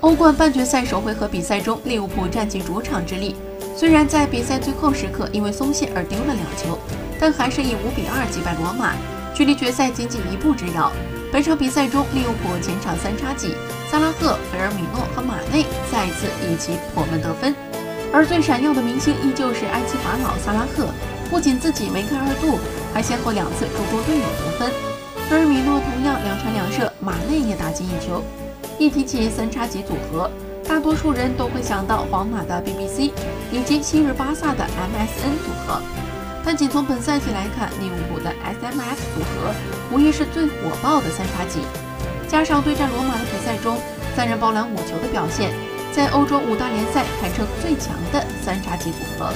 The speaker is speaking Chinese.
欧冠半决赛首回合比赛中，利物浦占尽主场之力，虽然在比赛最后时刻因为松懈而丢了两球，但还是以五比二击败罗马，距离决赛仅仅一步之遥。本场比赛中，利物浦前场三叉戟萨拉赫、菲尔米诺和马内再次一起破门得分，而最闪耀的明星依旧是埃及法老萨拉赫，不仅自己梅开二度，还先后两次助攻队友得分。菲尔米诺同样两传两射，马内也打进一球。一提起三叉戟组合，大多数人都会想到皇马的 BBC 以及昔日巴萨的 MSN 组合，但仅从本赛季来看，利物浦的 SMS 组合无疑是最火爆的三叉戟。加上对战罗马的比赛中三人包揽五球的表现，在欧洲五大联赛堪称最强的三叉戟组合。